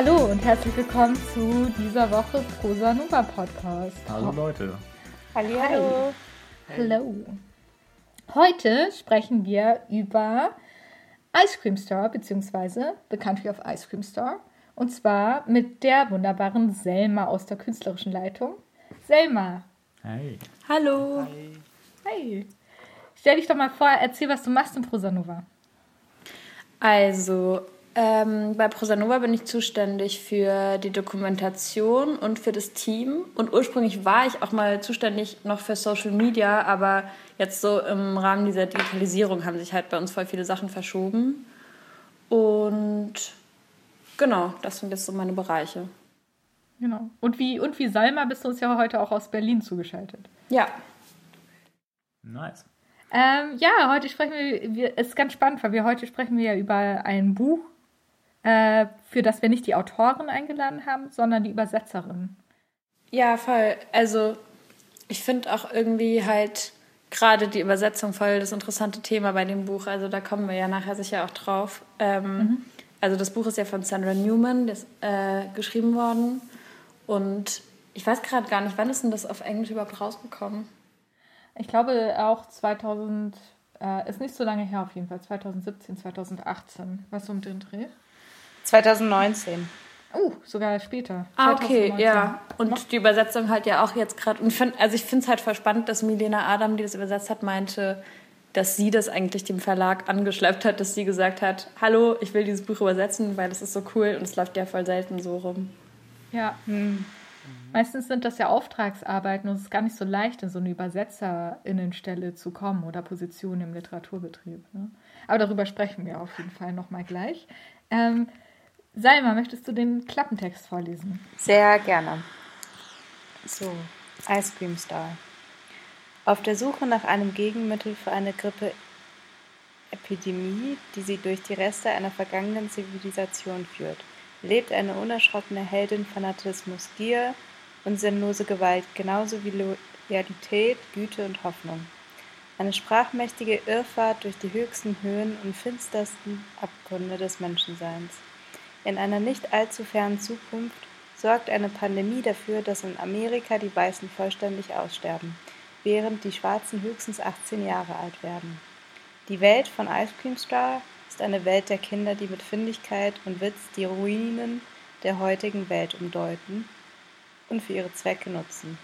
Hallo und herzlich willkommen zu dieser Woche Prosa Nova Podcast. Hallo Leute. Hallo. Hallo. Heute sprechen wir über Ice Cream Store, beziehungsweise The Country of Ice Cream Store. Und zwar mit der wunderbaren Selma aus der künstlerischen Leitung. Selma. Hey. Hallo. Hi. Stell dich doch mal vor, erzähl, was du machst in Prosa Nova. Also, ähm, bei Prosanova bin ich zuständig für die Dokumentation und für das Team. Und ursprünglich war ich auch mal zuständig noch für Social Media, aber jetzt so im Rahmen dieser Digitalisierung haben sich halt bei uns voll viele Sachen verschoben. Und genau, das sind jetzt so meine Bereiche. Genau. Und wie, und wie Salma bist du uns ja heute auch aus Berlin zugeschaltet. Ja. Nice. Ähm, ja, heute sprechen wir, wir, es ist ganz spannend, weil wir heute sprechen wir ja über ein Buch, äh, für das wir nicht die Autorin eingeladen haben, sondern die Übersetzerin. Ja, voll. Also ich finde auch irgendwie halt gerade die Übersetzung voll das interessante Thema bei dem Buch. Also da kommen wir ja nachher sicher auch drauf. Ähm, mhm. Also das Buch ist ja von Sandra Newman das, äh, geschrieben worden. Und ich weiß gerade gar nicht, wann ist denn das auf Englisch überhaupt rausgekommen? Ich glaube auch 2000, äh, ist nicht so lange her auf jeden Fall, 2017, 2018. Was um den Dreh? 2019. Oh, sogar später. Ah, okay, ja. Und die Übersetzung halt ja auch jetzt gerade. Und find, also ich finde es halt voll spannend, dass Milena Adam, die das übersetzt hat, meinte, dass sie das eigentlich dem Verlag angeschleppt hat, dass sie gesagt hat, hallo, ich will dieses Buch übersetzen, weil das ist so cool und es läuft ja voll selten so rum. Ja. Hm. Meistens sind das ja Auftragsarbeiten und es ist gar nicht so leicht, in so eine Übersetzerinnenstelle zu kommen oder Position im Literaturbetrieb. Ne? Aber darüber sprechen wir auf jeden Fall nochmal gleich. Ähm, Salma, möchtest du den Klappentext vorlesen? Sehr gerne. So, Ice Cream Star. Auf der Suche nach einem Gegenmittel für eine Grippeepidemie, die sie durch die Reste einer vergangenen Zivilisation führt, lebt eine unerschrockene Heldin Fanatismus, Gier und sinnlose Gewalt, genauso wie Loyalität, Güte und Hoffnung. Eine sprachmächtige Irrfahrt durch die höchsten Höhen und finstersten Abgründe des Menschenseins. In einer nicht allzu fernen Zukunft sorgt eine Pandemie dafür, dass in Amerika die Weißen vollständig aussterben, während die Schwarzen höchstens 18 Jahre alt werden. Die Welt von Ice Cream Star ist eine Welt der Kinder, die mit Findigkeit und Witz die Ruinen der heutigen Welt umdeuten und für ihre Zwecke nutzen.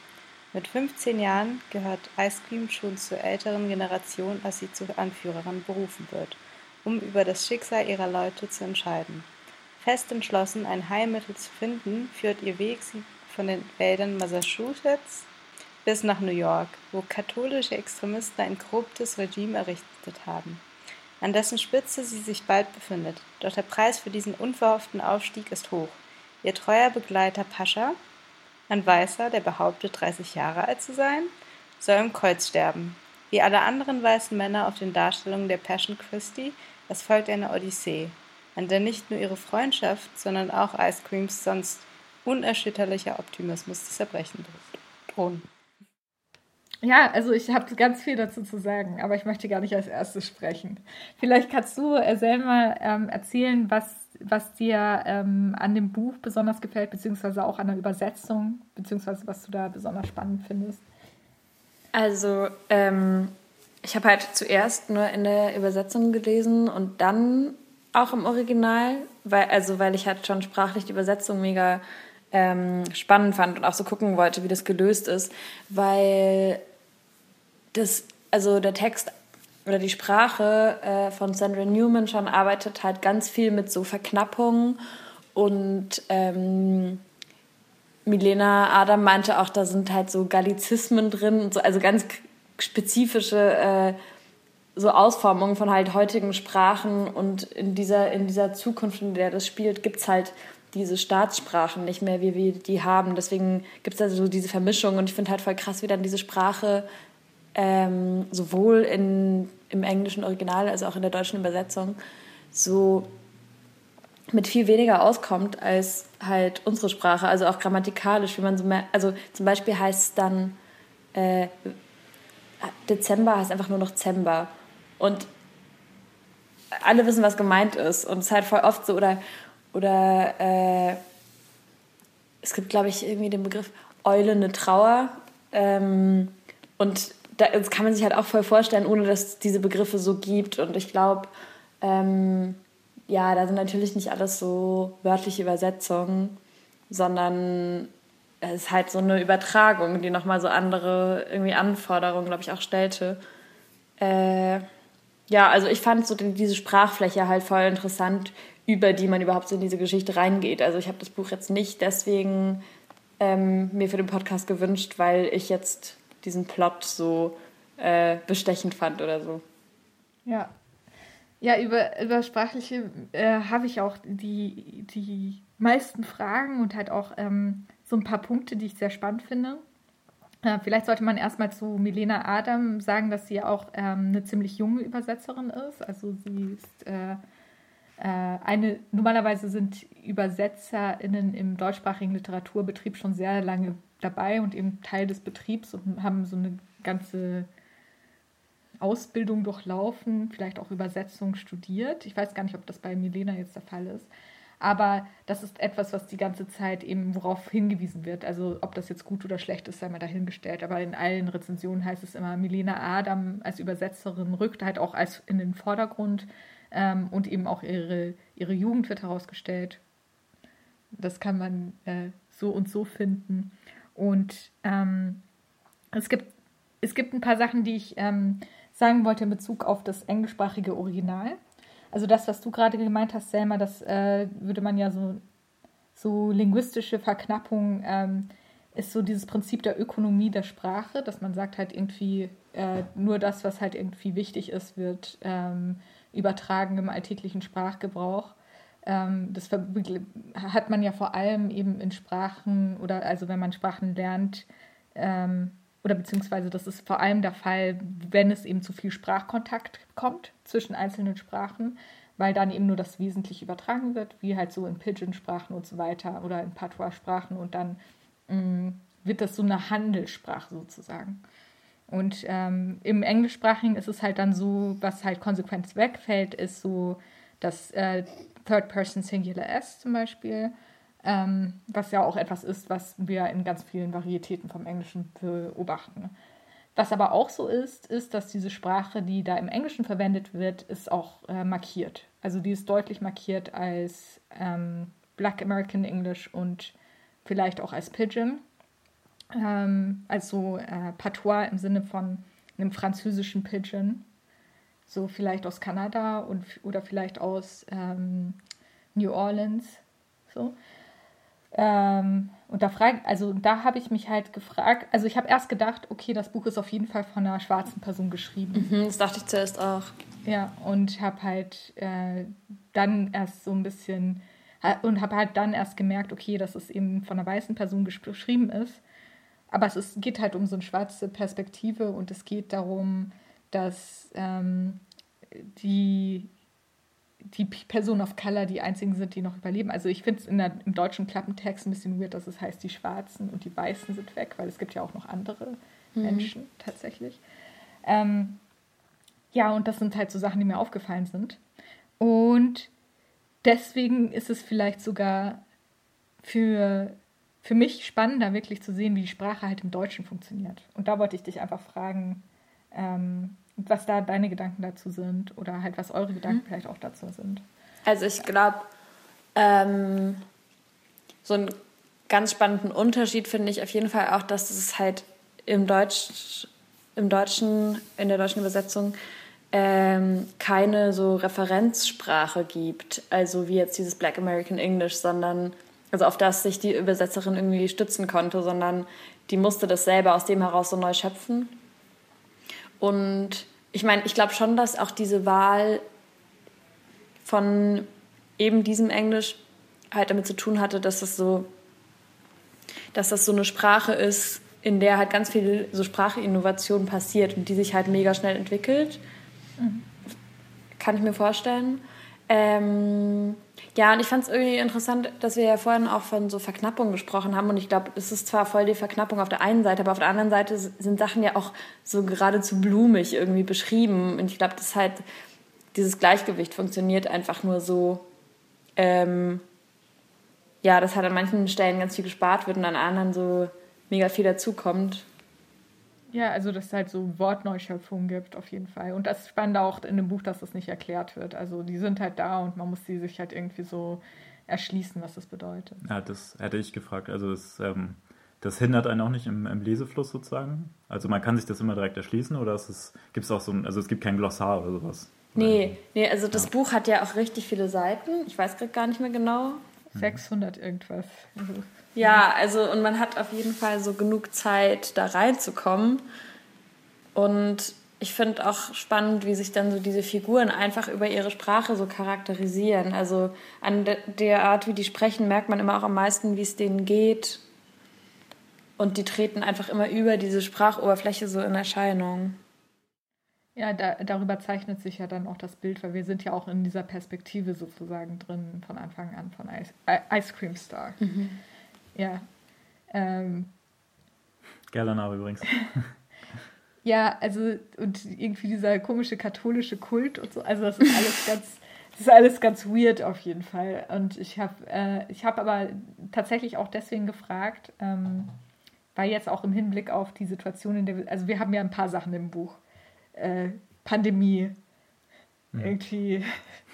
Mit 15 Jahren gehört Ice Cream schon zur älteren Generation, als sie zur Anführerin berufen wird, um über das Schicksal ihrer Leute zu entscheiden. Fest entschlossen, ein Heilmittel zu finden, führt ihr Weg sie von den Wäldern Massachusetts bis nach New York, wo katholische Extremisten ein korruptes Regime errichtet haben, an dessen Spitze sie sich bald befindet. Doch der Preis für diesen unverhofften Aufstieg ist hoch. Ihr treuer Begleiter Pascha, ein Weißer, der behauptet, 30 Jahre alt zu sein, soll im Kreuz sterben. Wie alle anderen weißen Männer auf den Darstellungen der Passion Christi, es folgt eine Odyssee, an der nicht nur ihre Freundschaft, sondern auch Ice Creams sonst unerschütterlicher Optimismus zu zerbrechen drohen. Ja, also ich habe ganz viel dazu zu sagen, aber ich möchte gar nicht als erstes sprechen. Vielleicht kannst du äh, selber ähm, erzählen, was, was dir ähm, an dem Buch besonders gefällt, beziehungsweise auch an der Übersetzung, beziehungsweise was du da besonders spannend findest. Also, ähm, ich habe halt zuerst nur in der Übersetzung gelesen und dann auch im Original, weil, also weil ich halt schon sprachlich die Übersetzung mega ähm, spannend fand und auch so gucken wollte, wie das gelöst ist, weil das, also der Text oder die Sprache äh, von Sandra Newman schon arbeitet halt ganz viel mit so Verknappungen und ähm, Milena Adam meinte auch, da sind halt so Gallizismen drin und so, also ganz spezifische äh, so Ausformungen von halt heutigen Sprachen und in dieser, in dieser Zukunft, in der das spielt, gibt es halt diese Staatssprachen nicht mehr, wie wir die haben. Deswegen gibt es da so diese Vermischung und ich finde halt voll krass, wie dann diese Sprache ähm, sowohl in, im englischen Original als auch in der deutschen Übersetzung so mit viel weniger auskommt als halt unsere Sprache, also auch grammatikalisch, wie man so mehr, also zum Beispiel heißt es dann äh, Dezember heißt einfach nur noch Zember und alle wissen, was gemeint ist. Und es ist halt voll oft so, oder oder äh, es gibt, glaube ich, irgendwie den Begriff Eulende Trauer. Ähm, und da, das kann man sich halt auch voll vorstellen, ohne dass es diese Begriffe so gibt. Und ich glaube, ähm, ja, da sind natürlich nicht alles so wörtliche Übersetzungen, sondern es ist halt so eine Übertragung, die nochmal so andere irgendwie Anforderungen, glaube ich, auch stellte. Äh, ja, also ich fand so diese Sprachfläche halt voll interessant, über die man überhaupt so in diese Geschichte reingeht. Also ich habe das Buch jetzt nicht deswegen ähm, mir für den Podcast gewünscht, weil ich jetzt diesen Plot so äh, bestechend fand oder so. Ja. Ja, über, über sprachliche äh, habe ich auch die, die meisten Fragen und halt auch ähm, so ein paar Punkte, die ich sehr spannend finde. Äh, vielleicht sollte man erstmal zu Milena Adam sagen, dass sie auch ähm, eine ziemlich junge Übersetzerin ist. Also sie ist äh, äh, eine, normalerweise sind ÜbersetzerInnen im deutschsprachigen Literaturbetrieb schon sehr lange dabei und eben Teil des Betriebs und haben so eine ganze Ausbildung durchlaufen, vielleicht auch Übersetzung studiert. Ich weiß gar nicht, ob das bei Milena jetzt der Fall ist. Aber das ist etwas, was die ganze Zeit eben worauf hingewiesen wird. Also ob das jetzt gut oder schlecht ist, sei mal dahingestellt. Aber in allen Rezensionen heißt es immer, Milena Adam als Übersetzerin rückt halt auch als in den Vordergrund ähm, und eben auch ihre, ihre Jugend wird herausgestellt. Das kann man äh, so und so finden. Und ähm, es, gibt, es gibt ein paar Sachen, die ich ähm, sagen wollte in Bezug auf das englischsprachige Original. Also das, was du gerade gemeint hast, Selma, das äh, würde man ja so, so linguistische Verknappung ähm, ist so dieses Prinzip der Ökonomie der Sprache, dass man sagt halt irgendwie, äh, nur das, was halt irgendwie wichtig ist, wird ähm, übertragen im alltäglichen Sprachgebrauch. Ähm, das hat man ja vor allem eben in Sprachen oder also wenn man Sprachen lernt, ähm, oder beziehungsweise das ist vor allem der Fall, wenn es eben zu viel Sprachkontakt kommt zwischen einzelnen Sprachen, weil dann eben nur das Wesentliche übertragen wird, wie halt so in Pidgin-Sprachen und so weiter oder in Patois-Sprachen und dann mh, mm, wird das so eine Handelssprache sozusagen. Und ähm, im Englischsprachigen ist es halt dann so, was halt konsequent wegfällt, ist so das äh, Third Person Singular S zum Beispiel ähm, was ja auch etwas ist, was wir in ganz vielen Varietäten vom Englischen beobachten. Was aber auch so ist, ist, dass diese Sprache, die da im Englischen verwendet wird, ist auch äh, markiert. Also die ist deutlich markiert als ähm, Black American English und vielleicht auch als Pidgin. Ähm, also äh, Patois im Sinne von einem französischen Pidgin. So vielleicht aus Kanada und, oder vielleicht aus ähm, New Orleans. So. Ähm, und da frage, also da habe ich mich halt gefragt, also ich habe erst gedacht, okay, das Buch ist auf jeden Fall von einer schwarzen Person geschrieben. Mhm, das dachte ich zuerst auch. Ja, und habe halt äh, dann erst so ein bisschen und habe halt dann erst gemerkt, okay, dass es eben von einer weißen Person geschrieben ist. Aber es ist, geht halt um so eine schwarze Perspektive und es geht darum, dass ähm, die die Personen of Color die einzigen sind, die noch überleben. Also ich finde es im deutschen Klappentext ein bisschen weird, dass es heißt, die Schwarzen und die Weißen sind weg, weil es gibt ja auch noch andere mhm. Menschen tatsächlich. Ähm, ja, und das sind halt so Sachen, die mir aufgefallen sind. Und deswegen ist es vielleicht sogar für, für mich spannender, wirklich zu sehen, wie die Sprache halt im Deutschen funktioniert. Und da wollte ich dich einfach fragen, ähm, was da deine Gedanken dazu sind oder halt was eure Gedanken mhm. vielleicht auch dazu sind. Also ich glaube, ähm, so einen ganz spannenden Unterschied finde ich auf jeden Fall auch, dass es halt im Deutsch, im Deutschen, in der deutschen Übersetzung ähm, keine so Referenzsprache gibt, also wie jetzt dieses Black American English, sondern also auf das sich die Übersetzerin irgendwie stützen konnte, sondern die musste das selber aus dem heraus so neu schöpfen. Und ich meine, ich glaube schon, dass auch diese Wahl von eben diesem Englisch halt damit zu tun hatte, dass das so, dass das so eine Sprache ist, in der halt ganz viel so Sprachinnovation passiert und die sich halt mega schnell entwickelt. Mhm. Kann ich mir vorstellen. Ähm, ja, und ich fand es irgendwie interessant, dass wir ja vorhin auch von so Verknappung gesprochen haben. Und ich glaube, es ist zwar voll die Verknappung auf der einen Seite, aber auf der anderen Seite sind Sachen ja auch so geradezu blumig irgendwie beschrieben. Und ich glaube, dass halt dieses Gleichgewicht funktioniert einfach nur so, ähm, ja, dass halt an manchen Stellen ganz viel gespart wird und an anderen so mega viel dazukommt. Ja, also dass es halt so Wortneuschöpfungen gibt, auf jeden Fall. Und das ist spannend auch in dem Buch, dass das nicht erklärt wird. Also die sind halt da und man muss die sich halt irgendwie so erschließen, was das bedeutet. Ja, das hätte ich gefragt. Also es, ähm, das hindert einen auch nicht im, im, Lesefluss sozusagen? Also man kann sich das immer direkt erschließen oder gibt es auch so ein, also es gibt kein Glossar oder sowas? Nee, nee, also das ja. Buch hat ja auch richtig viele Seiten. Ich weiß gerade gar nicht mehr genau. 600 irgendwas. Ja, also und man hat auf jeden Fall so genug Zeit, da reinzukommen. Und ich finde auch spannend, wie sich dann so diese Figuren einfach über ihre Sprache so charakterisieren. Also an der Art, wie die sprechen, merkt man immer auch am meisten, wie es denen geht. Und die treten einfach immer über diese Sprachoberfläche so in Erscheinung. Ja, da, darüber zeichnet sich ja dann auch das Bild, weil wir sind ja auch in dieser Perspektive sozusagen drin von Anfang an von Ice, Ice Cream Star. Mhm. Ja. Ähm, Geiler Name übrigens. ja, also und irgendwie dieser komische katholische Kult und so, also das ist alles ganz, das ist alles ganz weird auf jeden Fall. Und ich habe, äh, ich habe aber tatsächlich auch deswegen gefragt, ähm, weil jetzt auch im Hinblick auf die Situation, in der wir, also wir haben ja ein paar Sachen im Buch äh, Pandemie. Mhm. Irgendwie.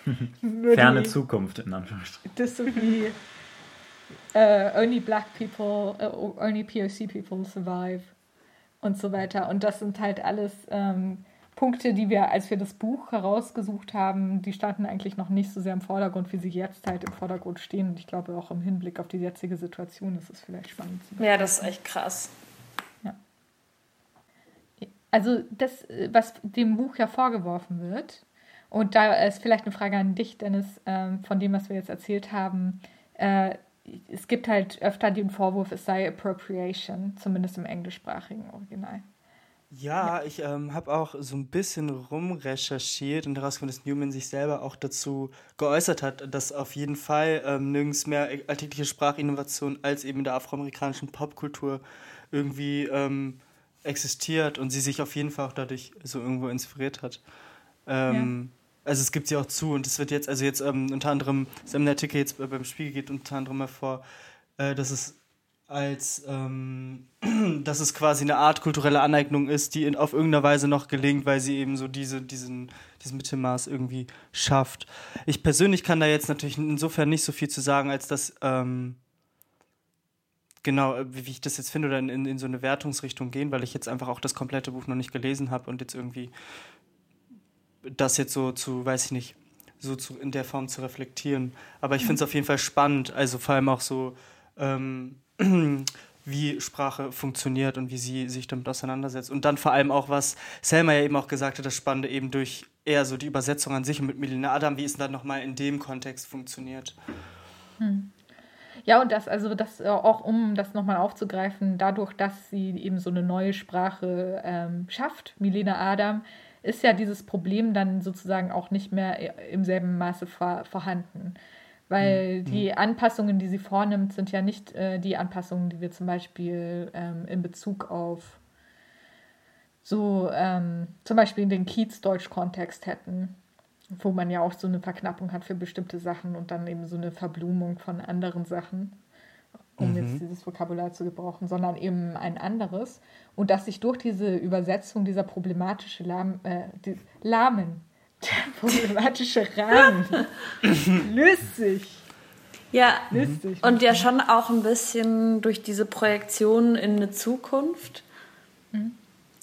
Ferne die, Zukunft, in Anführungsstrichen. Dystopie. Uh, only black people, uh, only POC people survive und so weiter. Und das sind halt alles ähm, Punkte, die wir, als wir das Buch herausgesucht haben, die standen eigentlich noch nicht so sehr im Vordergrund, wie sie jetzt halt im Vordergrund stehen. Und ich glaube auch im Hinblick auf die jetzige Situation ist es vielleicht spannend. Ja, das ist echt krass. Also das, was dem Buch ja vorgeworfen wird, und da ist vielleicht eine Frage an dich, Dennis, ähm, von dem, was wir jetzt erzählt haben. Äh, es gibt halt öfter den Vorwurf, es sei Appropriation, zumindest im englischsprachigen Original. Ja, ja. ich ähm, habe auch so ein bisschen rumrecherchiert und herausgefunden, dass Newman sich selber auch dazu geäußert hat, dass auf jeden Fall ähm, nirgends mehr alltägliche Sprachinnovation als eben in der afroamerikanischen Popkultur irgendwie ähm, existiert und sie sich auf jeden Fall auch dadurch so irgendwo inspiriert hat. Ähm, ja. Also es gibt sie auch zu und es wird jetzt, also jetzt ähm, unter anderem, ist im Artikel jetzt beim Spiegel geht unter anderem hervor, äh, dass es als ähm, dass es quasi eine Art kulturelle Aneignung ist, die in, auf irgendeiner Weise noch gelingt, weil sie eben so diese, diesen, diesen Mittelmaß irgendwie schafft. Ich persönlich kann da jetzt natürlich insofern nicht so viel zu sagen, als dass ähm, genau, äh, wie ich das jetzt finde, oder in, in, in so eine Wertungsrichtung gehen, weil ich jetzt einfach auch das komplette Buch noch nicht gelesen habe und jetzt irgendwie das jetzt so zu, weiß ich nicht, so zu, in der Form zu reflektieren. Aber ich finde es auf jeden Fall spannend, also vor allem auch so, ähm, wie Sprache funktioniert und wie sie sich damit auseinandersetzt. Und dann vor allem auch, was Selma ja eben auch gesagt hat, das Spannende eben durch eher so die Übersetzung an sich und mit Melina Adam, wie es dann nochmal in dem Kontext funktioniert. Hm. Ja, und das, also das äh, auch um das nochmal aufzugreifen, dadurch, dass sie eben so eine neue Sprache ähm, schafft, Milena Adam, ist ja dieses Problem dann sozusagen auch nicht mehr äh, im selben Maße vor, vorhanden. Weil mhm. die Anpassungen, die sie vornimmt, sind ja nicht äh, die Anpassungen, die wir zum Beispiel ähm, in Bezug auf so ähm, zum Beispiel in den Kiez-Deutsch-Kontext hätten wo man ja auch so eine Verknappung hat für bestimmte Sachen und dann eben so eine Verblumung von anderen Sachen, um mhm. jetzt dieses Vokabular zu gebrauchen, sondern eben ein anderes. Und dass sich durch diese Übersetzung dieser problematische Lahm, äh, die, Lahmen, der problematische Rahmen löst sich. Ja, löst sich. und ja schon auch ein bisschen durch diese Projektion in eine Zukunft. Mhm.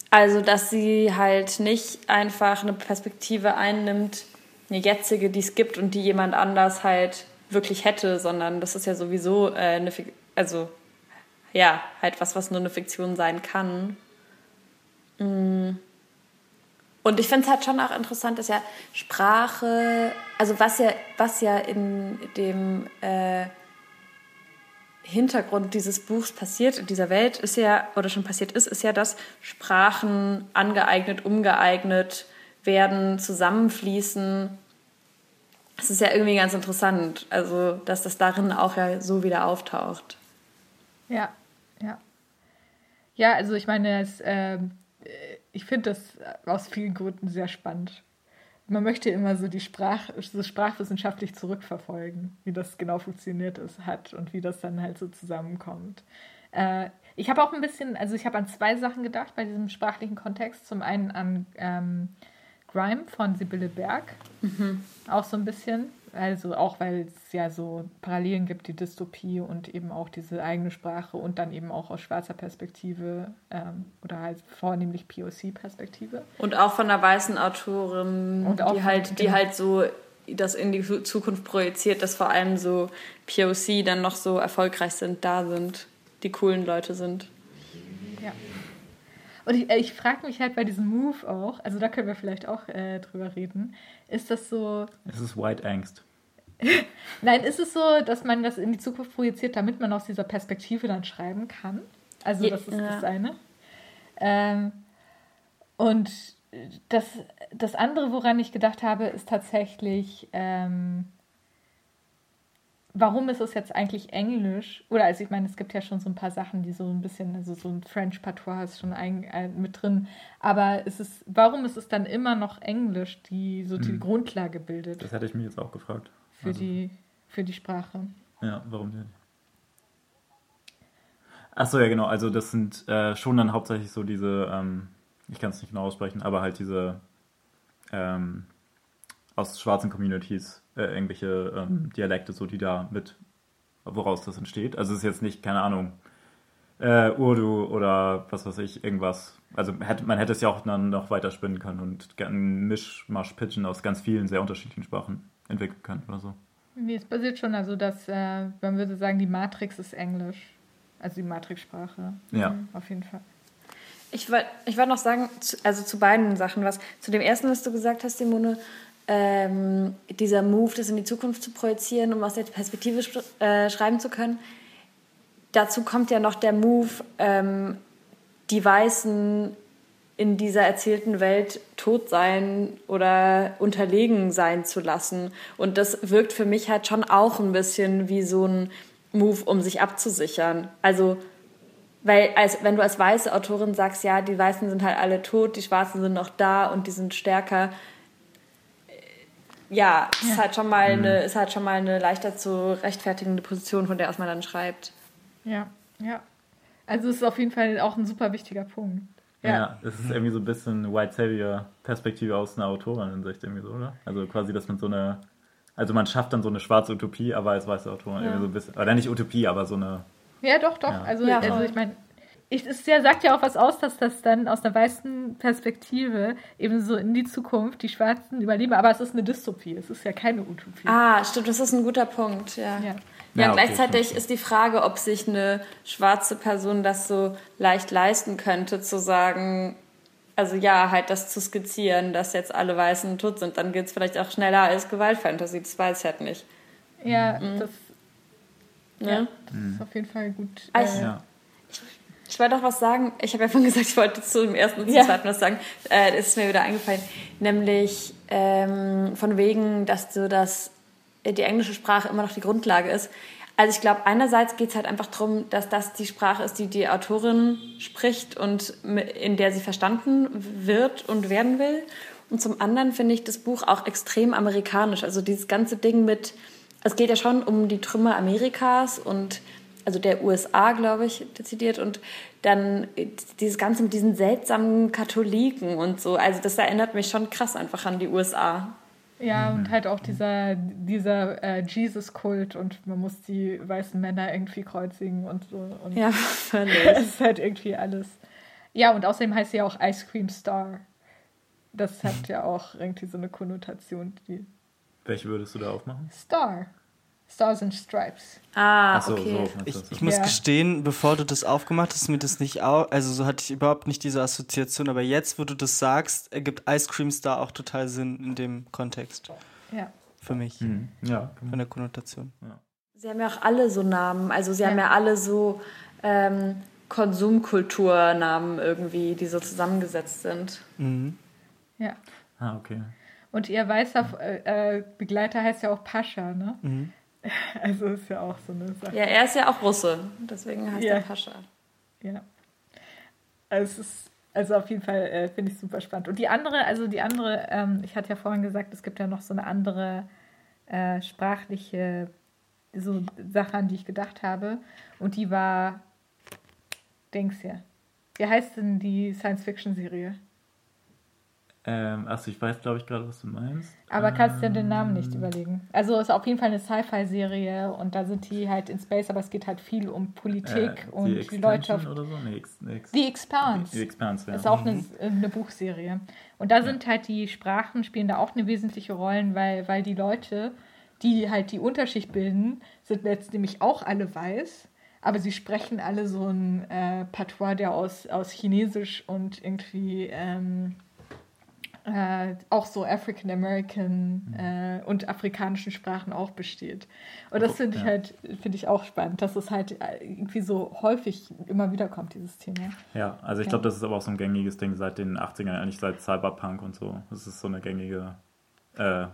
Also, dass sie halt nicht einfach eine Perspektive einnimmt, eine jetzige, die es gibt und die jemand anders halt wirklich hätte, sondern das ist ja sowieso äh, eine, also ja, halt was, was nur eine Fiktion sein kann. Mm. Und ich finde es halt schon auch interessant, dass ja Sprache, also was ja, was ja in dem äh, Hintergrund dieses Buchs passiert in dieser Welt, ist ja, oder schon passiert ist, ist ja, dass Sprachen angeeignet, umgeeignet, werden, zusammenfließen. Es ist ja irgendwie ganz interessant, also dass das darin auch ja so wieder auftaucht. Ja, ja. Ja, also ich meine, es, äh, ich finde das aus vielen Gründen sehr spannend. man möchte immer so die Sprach, so sprachwissenschaftlich zurückverfolgen, wie das genau funktioniert ist, hat und wie das dann halt so zusammenkommt. Äh, ich habe auch ein bisschen, also ich habe an zwei Sachen gedacht bei diesem sprachlichen Kontext. Zum einen an ähm, Grime von Sibylle Berg, mhm. auch so ein bisschen. Also auch, weil es ja so Parallelen gibt, die Dystopie und eben auch diese eigene Sprache und dann eben auch aus schwarzer Perspektive ähm, oder halt vornehmlich POC-Perspektive. Und auch von einer weißen Autorin, die halt, die halt so das in die Zukunft projiziert, dass vor allem so POC dann noch so erfolgreich sind, da sind, die coolen Leute sind. Ja. Und ich, äh, ich frage mich halt bei diesem Move auch, also da können wir vielleicht auch äh, drüber reden, ist das so. Es ist White Angst. Nein, ist es so, dass man das in die Zukunft projiziert, damit man aus dieser Perspektive dann schreiben kann? Also, das ist ja. das eine. Ähm, und das, das andere, woran ich gedacht habe, ist tatsächlich, ähm, warum ist es jetzt eigentlich Englisch? Oder also ich meine, es gibt ja schon so ein paar Sachen, die so ein bisschen, also so ein French Patois ist schon ein, äh, mit drin. Aber ist es, warum ist es dann immer noch Englisch, die so die hm. Grundlage bildet? Das hätte ich mich jetzt auch gefragt. Für, also. die, für die Sprache. Ja, warum denn? Achso, ja, genau. Also das sind äh, schon dann hauptsächlich so diese, ähm, ich kann es nicht genau aussprechen, aber halt diese ähm, aus schwarzen Communities äh, irgendwelche ähm, Dialekte, so die da mit, woraus das entsteht. Also es ist jetzt nicht, keine Ahnung, äh, Urdu oder was weiß ich, irgendwas. Also hätte, man hätte es ja auch dann noch weiter spinnen können und einen Mischmasch-Pidgin aus ganz vielen sehr unterschiedlichen Sprachen entwickeln können oder so. Nee, es basiert schon, also dass, äh, man würde sagen, die Matrix ist Englisch. Also die Matrix-Sprache. Ja. Mhm, auf jeden Fall. Ich wollte ich wollt noch sagen, also zu beiden Sachen was. Zu dem ersten, was du gesagt hast, Simone, ähm, dieser Move, das in die Zukunft zu projizieren, um aus der Perspektive äh, schreiben zu können. Dazu kommt ja noch der Move, ähm, die Weißen in dieser erzählten Welt tot sein oder unterlegen sein zu lassen. Und das wirkt für mich halt schon auch ein bisschen wie so ein Move, um sich abzusichern. Also, weil als, wenn du als weiße Autorin sagst, ja, die Weißen sind halt alle tot, die Schwarzen sind noch da und die sind stärker, ja, ja. Ist, halt schon mal mhm. eine, ist halt schon mal eine leichter zu rechtfertigende Position, von der aus man dann schreibt. Ja, ja. Also es ist auf jeden Fall auch ein super wichtiger Punkt. Ja, ja es ist irgendwie so ein bisschen White Savior-Perspektive aus einer Autorin-Sicht irgendwie so, oder? Also quasi, dass man so eine, also man schafft dann so eine schwarze Utopie, aber als weiße Autorin ja. irgendwie so ein bisschen, oder nicht Utopie, aber so eine... Ja, doch, doch. Ja. Also, also ich meine, ich, es ja, sagt ja auch was aus, dass das dann aus einer weißen Perspektive eben so in die Zukunft die Schwarzen überleben. Aber es ist eine Dystopie, es ist ja keine Utopie. Ah, stimmt, das ist ein guter Punkt, ja. Ja, ja, ja gleichzeitig ist die Frage, ob sich eine schwarze Person das so leicht leisten könnte, zu sagen, also ja, halt das zu skizzieren, dass jetzt alle Weißen tot sind. Dann geht es vielleicht auch schneller als Gewaltfantasy, das weiß ich halt nicht. Ja, mhm. das, ja, ja, das ist mhm. auf jeden Fall gut. Also, äh, ja. Ich wollte auch was sagen. Ich habe ja vorhin gesagt, ich wollte zu dem ersten und zum ja. zweiten was sagen. Äh, das ist mir wieder eingefallen. Nämlich ähm, von wegen, dass so das, äh, die englische Sprache immer noch die Grundlage ist. Also ich glaube, einerseits geht es halt einfach darum, dass das die Sprache ist, die die Autorin spricht und in der sie verstanden wird und werden will. Und zum anderen finde ich das Buch auch extrem amerikanisch. Also dieses ganze Ding mit, es geht ja schon um die Trümmer Amerikas und also der USA, glaube ich, dezidiert. Und dann dieses Ganze mit diesen seltsamen Katholiken und so. Also das erinnert mich schon krass einfach an die USA. Ja, und halt auch dieser, dieser äh, Jesus-Kult und man muss die weißen Männer irgendwie kreuzigen und so. Und ja, völlig. Es ist halt irgendwie alles. Ja, und außerdem heißt sie ja auch Ice Cream Star. Das hat ja auch irgendwie so eine Konnotation. Die Welche würdest du da aufmachen? Star. Stars and Stripes. Ah, so, okay. So, ich, ich muss ja. gestehen, bevor du das aufgemacht hast, mir das nicht auch, also so hatte ich überhaupt nicht diese Assoziation, aber jetzt, wo du das sagst, ergibt Ice Cream Star auch total Sinn in dem Kontext. Ja. Für mich. Mhm. Ja. Von der Konnotation. Ja. Sie haben ja auch alle so Namen, also sie ja. haben ja alle so ähm, Konsumkulturnamen irgendwie, die so zusammengesetzt sind. Mhm. Ja. Ah, okay. Und ihr weißer äh, Begleiter heißt ja auch Pascha, ne? Mhm. Also ist ja auch so eine Sache. Ja, er ist ja auch Russe, deswegen heißt ja. er Pascha. Ja. Also es ist, Also auf jeden Fall äh, finde ich super spannend. Und die andere, also die andere, ähm, ich hatte ja vorhin gesagt, es gibt ja noch so eine andere äh, sprachliche so Sache, an die ich gedacht habe. Und die war Dings hier. Wie heißt denn die Science-Fiction-Serie? Ähm, achso, ich weiß, glaube ich, gerade, was du meinst. Aber kannst dir den Namen nicht überlegen. Also es ist auf jeden Fall eine Sci-Fi-Serie und da sind die halt in Space, aber es geht halt viel um Politik Äh, und die die Leute oder so? Nee, Ex, Ex, The Expanse. Die Expanse, ja. Ist auch eine, eine Buchserie. Und da sind halt die Sprachen, spielen da auch eine wesentliche Rolle, weil, weil die Leute, die halt die Unterschicht bilden, sind jetzt nämlich auch alle weiß, aber sie sprechen alle so ein äh, Patois, der aus, aus Chinesisch und irgendwie ähm, äh, auch so African American äh, und afrikanischen Sprachen auch besteht. Und das finde ich Ja. halt, finde ich auch spannend, dass es halt äh, irgendwie so häufig immer wieder kommt, dieses Thema. Ja, also ich Ja. glaube, das ist aber auch so ein gängiges Ding seit den 80ern, eigentlich seit Cyberpunk und so. Das ist so eine gängige äh,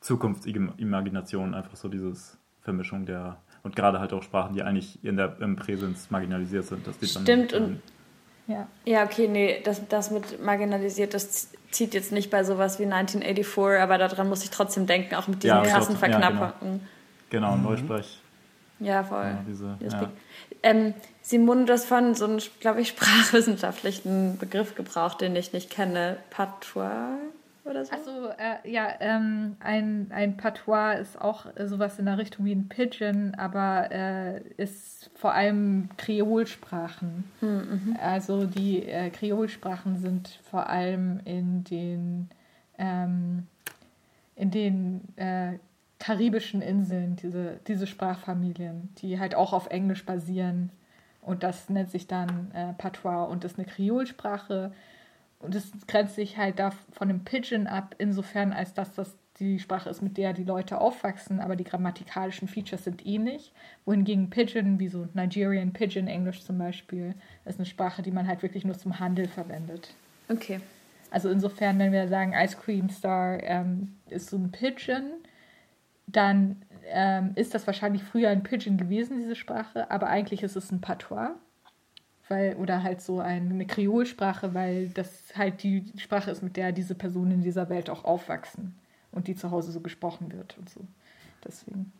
Zukunftsimagination, einfach so dieses Vermischung der und gerade halt auch Sprachen, die eigentlich in der, im Präsens marginalisiert sind. Dass die dann, Stimmt, und- Ja. Ja, okay, nee, das, das mit marginalisiert, das zieht jetzt nicht bei sowas wie 1984, aber daran muss ich trotzdem denken, auch mit diesen Ja, krassen genau. Verknappungen. Genau, Neusprech. Ja, voll. Ja, diese, Das ja. Ähm, Simone, du hast von so einem, glaube ich, sprachwissenschaftlichen Begriff gebraucht, den ich nicht kenne. Patois oder so? Also äh, ja, ähm, ein, ein Patois ist auch sowas in der Richtung wie ein Pidgin, aber äh, ist vor allem Kreolsprachen. Also die äh, Kreolsprachen sind vor allem in den ähm, in den äh, karibischen Inseln diese, diese Sprachfamilien, die halt auch auf Englisch basieren. Und das nennt sich dann äh, Patois und ist eine Kreolsprache. Und es grenzt sich halt da von dem Pidgin ab, insofern als dass das die Sprache ist, mit der die Leute aufwachsen, aber die grammatikalischen Features sind ähnlich. Wohingegen Pidgin, wie so Nigerian Pidgin Englisch zum Beispiel, ist eine Sprache, die man halt wirklich nur zum Handel verwendet. Okay. Also insofern, wenn wir sagen, Ice Cream Star ähm, ist so ein Pidgin, dann ähm, ist das wahrscheinlich früher ein Pidgin gewesen, diese Sprache, aber eigentlich ist es ein Patois. Weil, oder halt so ein, eine Kreolsprache, weil das halt die Sprache ist, mit der diese Personen in dieser Welt auch aufwachsen und die zu Hause so gesprochen wird und so. Deswegen.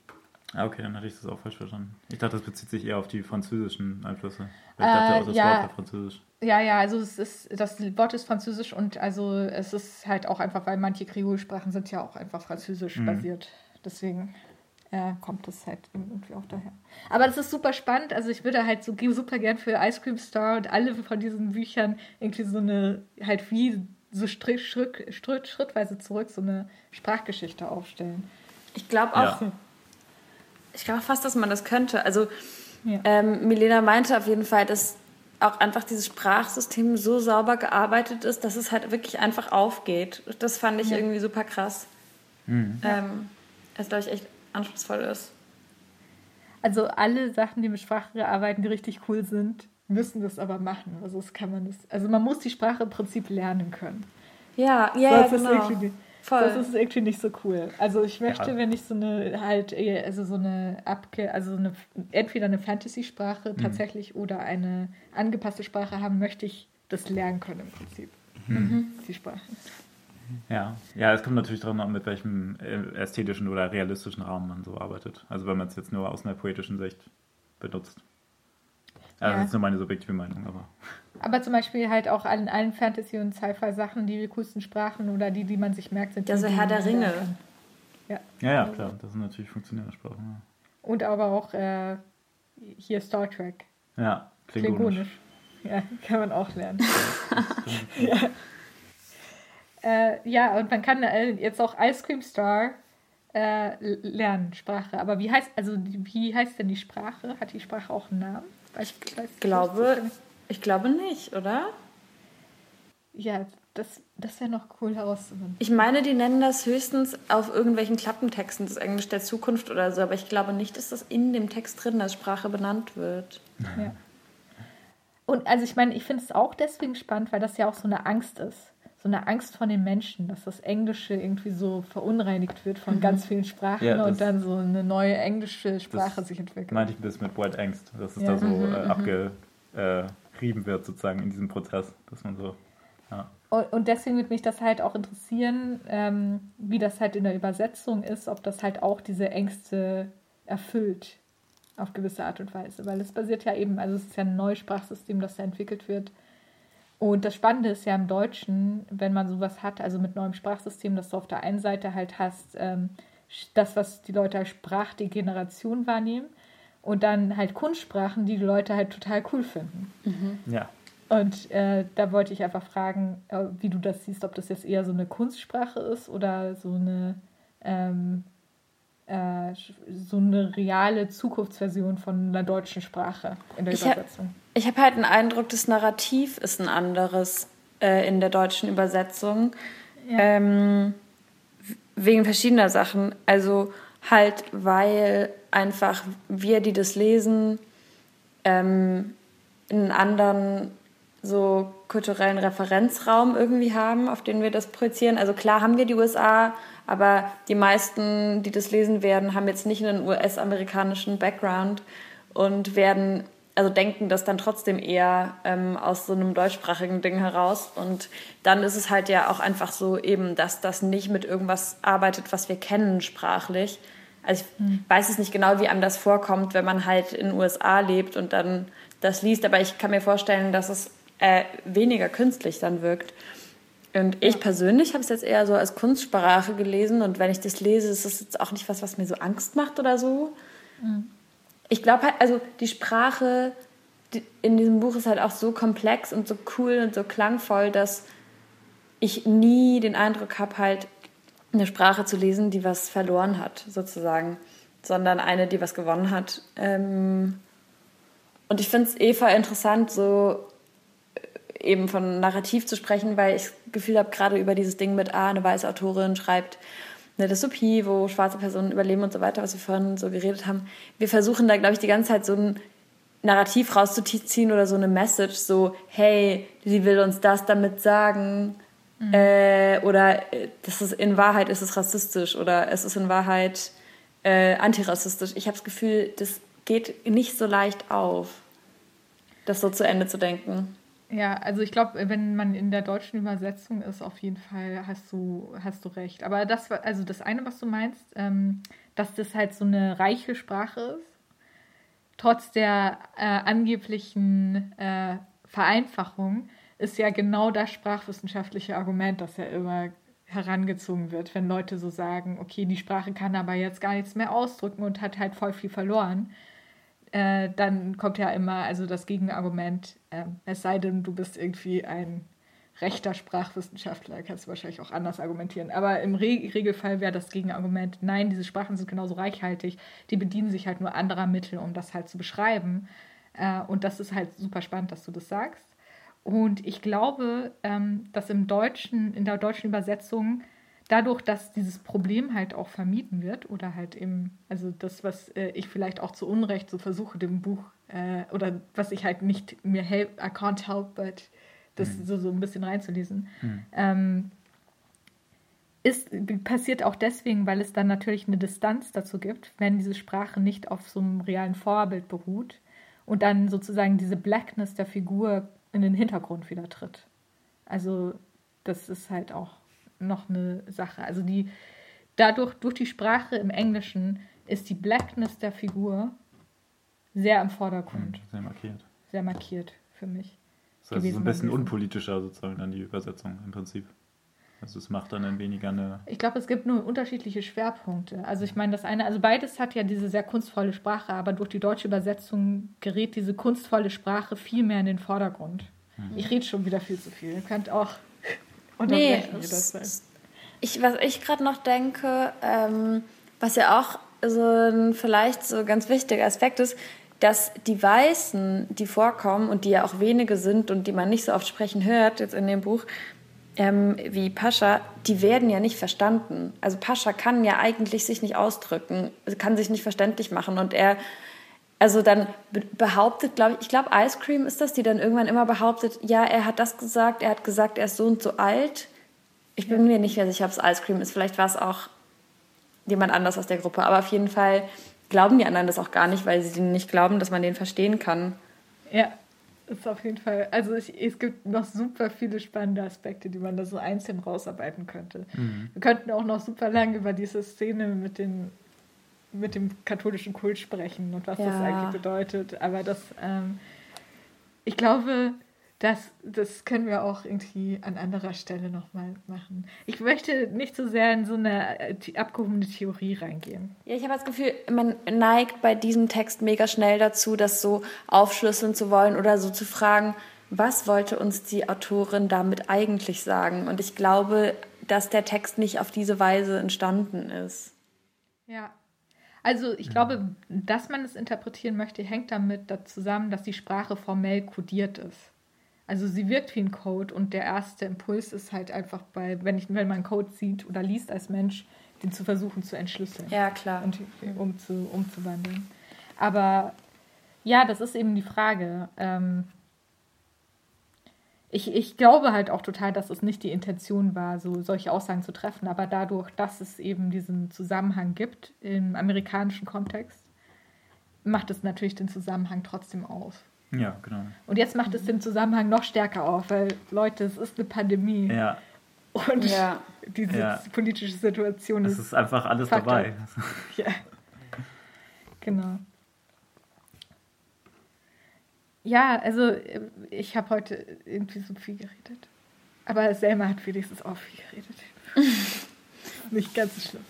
Ah, okay, dann hatte ich das auch falsch verstanden. Ich dachte, das bezieht sich eher auf die französischen Einflüsse. Weil ich Äh, dachte auch, das ja. Wort französisch. Ja, ja, also es ist, das Wort ist französisch und also es ist halt auch einfach, weil manche Kreolsprachen sind ja auch einfach französisch Mhm. basiert. Deswegen äh, kommt das halt irgendwie auch daher. Aber das ist super spannend. Also ich würde halt so super gern für Ice Cream Star und alle von diesen Büchern irgendwie so eine, halt wie so Schritt, Schritt, Schritt, schrittweise zurück so eine Sprachgeschichte aufstellen. Ich glaube auch, Ja. ich glaube fast, dass man das könnte. Also Ja. ähm, Milena meinte auf jeden Fall, dass auch einfach dieses Sprachsystem so sauber gearbeitet ist, dass es halt wirklich einfach aufgeht. Das fand ich Ja. irgendwie super krass. Mhm. Ähm, es, glaube ich, echt anspruchsvoll ist. Also alle Sachen, die mit Sprache arbeiten, die richtig cool sind, müssen das aber machen. Also das kann man das. Also man muss die Sprache im Prinzip lernen können. Ja, ja, ja Sonst ist genau. irgendwie, Voll. Das ist irgendwie nicht so cool. Also ich möchte, Ja. wenn ich so eine halt, eh, also so eine Abge, also eine entweder eine Fantasy-Sprache Mhm. tatsächlich oder eine angepasste Sprache haben, möchte ich das lernen können im Prinzip. Mhm. Die Sprache. Ja. ja, es kommt natürlich dran, mit welchem äh, ästhetischen oder realistischen Rahmen man so arbeitet. Also wenn man es jetzt nur aus einer poetischen Sicht benutzt. Also Ja. Das ist nur meine subjektive Meinung, aber. Aber zum Beispiel halt auch an allen Fantasy- und Sci-Fi-Sachen, die coolsten Sprachen oder die, die man sich merkt, sind Ja, die, so die Herr der Ringe. Ja. Ja, ja, klar, das sind natürlich funktionierende Sprachen. Und aber auch äh, hier Star Trek. Ja, ja klingonisch. Klingonisch. Ja, kann man auch lernen. ja. Äh, ja, und man kann äh, jetzt auch Ice Cream Star äh, lernen, Sprache. Aber wie heißt, also wie heißt denn die Sprache? Hat die Sprache auch einen Namen? Weiß, weiß, Ich glaube, ich glaube nicht, oder? Ja, das, das wäre noch cool herauszufinden. Ich meine, die nennen das höchstens auf irgendwelchen Klappentexten des Englisch der Zukunft oder so, aber ich glaube nicht, dass das in dem Text drin als Sprache benannt wird. Ja. Und also ich meine, ich finde es auch deswegen spannend, weil das ja auch so eine Angst ist. So eine Angst von den Menschen, dass das Englische irgendwie so verunreinigt wird von ganz vielen Sprachen Ja, das- und dann so eine neue englische Sprache das sich entwickelt. Meinte ich bisschen mit White Angst, dass es Ja. da so abge, äh, beschrieben wird, sozusagen in diesem Prozess, dass man so, ja. Und deswegen würde mich das halt auch interessieren, ähm, wie das halt in der Übersetzung ist, ob das halt auch diese Ängste erfüllt auf gewisse Art und Weise. Weil es basiert ja eben, also es ist ja ein neues Sprachsystem, das da entwickelt wird. Und das Spannende ist ja im Deutschen, wenn man sowas hat, also mit neuem Sprachsystem, dass du auf der einen Seite halt hast, ähm, das, was die Leute als Sprachdegeneration wahrnehmen, und dann halt Kunstsprachen, die die Leute halt total cool finden. Mhm. Ja. Und äh, da wollte ich einfach fragen, äh, wie du das siehst, ob das jetzt eher so eine Kunstsprache ist oder so eine, ähm, äh, so eine reale Zukunftsversion von einer deutschen Sprache in der ich Übersetzung. Hab, ich habe halt den Eindruck, das Narrativ ist ein anderes äh, in der deutschen Übersetzung. Ja. Ähm, wegen verschiedener Sachen. Also halt, weil einfach wir, die das lesen, ähm, einen anderen so kulturellen Referenzraum irgendwie haben, auf den wir das projizieren. Also klar haben wir die USA, aber die meisten, die das lesen werden, haben jetzt nicht einen US-amerikanischen Background und werden also denken das dann trotzdem eher ähm, aus so einem deutschsprachigen Ding heraus. Und dann ist es halt ja auch einfach so eben, dass das nicht mit irgendwas arbeitet, was wir kennen sprachlich, also ich mhm. weiß es nicht genau, wie einem das vorkommt, wenn man halt in den USA lebt und dann das liest, aber ich kann mir vorstellen, dass es äh, weniger künstlich dann wirkt. Und ich persönlich habe es jetzt eher so als Kunstsprache gelesen und wenn ich das lese, ist es jetzt auch nicht was, was mir so Angst macht oder so. Mhm. Ich glaube halt, also die Sprache in diesem Buch ist halt auch so komplex und so cool und so klangvoll, dass ich nie den Eindruck habe, halt, eine Sprache zu lesen, die was verloren hat, sozusagen, sondern eine, die was gewonnen hat. Ähm, und ich finde es Eva interessant, so eben von Narrativ zu sprechen, weil ich das Gefühl habe, gerade über dieses Ding mit, ah, eine weiße Autorin schreibt eine Dystopie, wo schwarze Personen überleben und so weiter, was wir vorhin so geredet haben. Wir versuchen da, glaube ich, die ganze Zeit so ein Narrativ rauszuziehen oder so eine Message, so, hey, sie will uns das damit sagen Mhm. Äh, oder äh, das ist in Wahrheit ist es rassistisch oder es ist in Wahrheit äh, antirassistisch. Ich habe das Gefühl, das geht nicht so leicht auf, das so zu Ende zu denken. Ja, also ich glaube, wenn man in der deutschen Übersetzung ist, auf jeden Fall hast du, hast du recht. Aber das, also das eine, was du meinst, ähm, dass das halt so eine reiche Sprache ist, trotz der äh, angeblichen äh, Vereinfachung, ist ja genau das sprachwissenschaftliche Argument, das ja immer herangezogen wird, wenn Leute so sagen, okay, die Sprache kann aber jetzt gar nichts mehr ausdrücken und hat halt voll viel verloren. Äh, dann kommt ja immer also das Gegenargument, äh, es sei denn, du bist irgendwie ein rechter Sprachwissenschaftler, kannst du wahrscheinlich auch anders argumentieren. Aber im Re Regelfall wäre das Gegenargument, nein, diese Sprachen sind genauso reichhaltig, die bedienen sich halt nur anderer Mittel, um das halt zu beschreiben. Äh, und das ist halt super spannend, dass du das sagst. Und ich glaube, ähm, dass im Deutschen, in der deutschen Übersetzung, dadurch, dass dieses Problem halt auch vermieden wird, oder halt eben, also das, was äh, ich vielleicht auch zu Unrecht so versuche, dem Buch, äh, oder was ich halt nicht mir help, I can't help, but das mhm. so, so ein bisschen reinzulesen, mhm. ähm, ist, passiert auch deswegen, weil es dann natürlich eine Distanz dazu gibt, wenn diese Sprache nicht auf so einem realen Vorbild beruht und dann sozusagen diese Blackness der Figur in den Hintergrund wieder tritt. Also das ist halt auch noch eine Sache. Also die dadurch durch die Sprache im Englischen ist die Blackness der Figur sehr im Vordergrund. Sehr markiert. Sehr markiert für mich. Das heißt, so ein bisschen unpolitischer sozusagen dann die Übersetzung im Prinzip. Also es macht dann ein weniger eine. Ich glaube, es gibt nur unterschiedliche Schwerpunkte. Also ich meine, das eine, also beides hat ja diese sehr kunstvolle Sprache, aber durch die deutsche Übersetzung gerät diese kunstvolle Sprache viel mehr in den Vordergrund. Mhm. Ich rede schon wieder viel zu viel. Ihr könnt auch nee, jederzeit. Ich, was ich gerade noch denke, ähm, was ja auch so ein vielleicht so ganz wichtiger Aspekt ist, dass die Weißen, die vorkommen und die ja auch wenige sind und die man nicht so oft sprechen hört jetzt in dem Buch, ähm, wie Pascha, die werden ja nicht verstanden. Also Pascha kann ja eigentlich sich nicht ausdrücken, kann sich nicht verständlich machen und er, also dann behauptet, glaube ich, ich glaube Ice Cream ist das, die dann irgendwann immer behauptet, ja, er hat das gesagt, er hat gesagt, er ist so und so alt. Ich bin mir nicht mehr sicher, ob es Ice Cream ist. Vielleicht war es auch jemand anders aus der Gruppe. Aber auf jeden Fall glauben die anderen das auch gar nicht, weil sie nicht glauben, dass man den verstehen kann. Ja, ist auf jeden Fall, also ich, es gibt noch super viele spannende Aspekte, die man da so einzeln rausarbeiten könnte. Mhm. Wir könnten auch noch super lange über diese Szene mit, den, mit dem katholischen Kult sprechen und was das Ja. eigentlich bedeutet. Aber das, ähm, ich glaube, das, das können wir auch irgendwie an anderer Stelle nochmal machen. Ich möchte nicht so sehr in so eine äh, abgehobene Theorie reingehen. Ja, ich habe das Gefühl, man neigt bei diesem Text mega schnell dazu, das so aufschlüsseln zu wollen oder so zu fragen, was wollte uns die Autorin damit eigentlich sagen? Und ich glaube, dass der Text nicht auf diese Weise entstanden ist. Ja. Also ich glaube, dass man es interpretieren möchte, hängt damit da zusammen, dass die Sprache formell kodiert ist. Also sie wirkt wie ein Code und der erste Impuls ist halt einfach bei, wenn, ich, wenn man einen Code sieht oder liest als Mensch, den zu versuchen zu entschlüsseln Ja, klar. und um zu, umzuwandeln. Aber ja, das ist eben die Frage. Ähm, ich, ich glaube halt auch total, dass es nicht die Intention war, so solche Aussagen zu treffen, aber dadurch, dass es eben diesen Zusammenhang gibt im amerikanischen Kontext, macht es natürlich den Zusammenhang trotzdem aus. Ja, genau. Und jetzt macht es den Zusammenhang noch stärker auf, weil Leute, es ist eine Pandemie Ja, und Ja. diese Ja. politische Situation es ist ist einfach alles Faktor. dabei. Ja. Genau. Ja, also äh, ich habe heute irgendwie so viel geredet. Aber Selma hat wenigstens auch viel geredet. Nicht ganz so schlimm.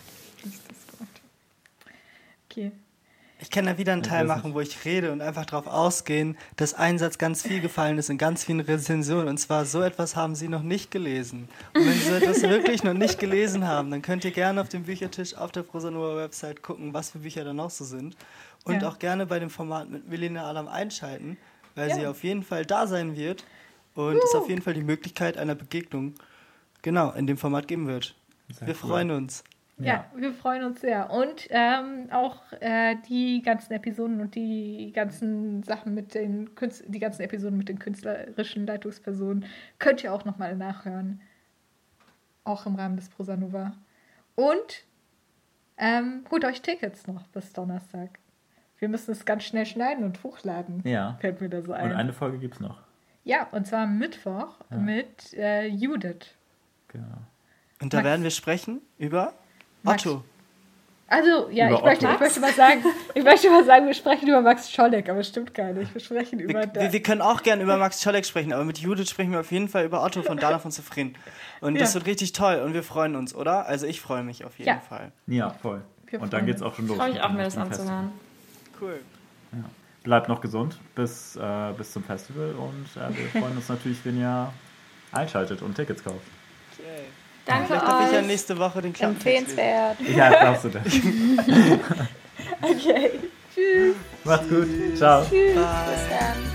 Okay. Ich kann da wieder einen Teil machen, wo ich rede und einfach darauf ausgehen, dass ein Satz ganz viel gefallen ist in ganz vielen Rezensionen. Und zwar, so etwas haben Sie noch nicht gelesen. Und wenn Sie so etwas wirklich noch nicht gelesen haben, dann könnt ihr gerne auf dem Büchertisch auf der Prosanova Website gucken, was für Bücher da noch so sind. Und Ja. auch gerne bei dem Format mit Milena Adam einschalten, weil Ja. sie auf jeden Fall da sein wird und es auf jeden Fall die Möglichkeit einer Begegnung genau in dem Format geben wird. Sehr Wir cool. freuen uns. Ja, wir freuen uns sehr. Und ähm, auch äh, die ganzen Episoden und die ganzen Sachen mit den Künst die ganzen Episoden mit den künstlerischen Leitungspersonen könnt ihr auch nochmal nachhören. Auch im Rahmen des Prosanova. Und ähm, holt euch Tickets noch bis Donnerstag. Wir müssen es ganz schnell schneiden und hochladen. Ja. Fällt mir da so Und ein. eine Folge gibt es noch. Ja, und zwar am Mittwoch Ja. mit äh, Judith. Genau. Und da Max. werden wir sprechen über Max. Otto. Also, ja, Über ich möchte, ich möchte mal sagen, ich möchte mal sagen, wir sprechen über Max Scholleck, aber es stimmt gar nicht. Wir sprechen über Wir, wir, wir können auch gerne über Max Czolek sprechen, aber mit Judith sprechen wir auf jeden Fall über Otto von Dana von Zufrieden. Und das Ja. wird richtig toll und wir freuen uns, oder? Also ich freue mich auf jeden Ja. Fall. Ja, voll. Wir Und dann freuen geht's auch schon los. Freue ich auch, mir das anzuhören. Cool. Bleibt noch gesund bis, äh, bis zum Festival und äh, wir freuen uns natürlich, wenn ihr einschaltet und Tickets kauft. Okay. Danke Vielleicht darf ich ja euch. nächste Woche den Klappentext lesen. Empfehlenswert. Ja, darfst du das. Okay. Tschüss. Macht's gut. Ciao. Bis dann.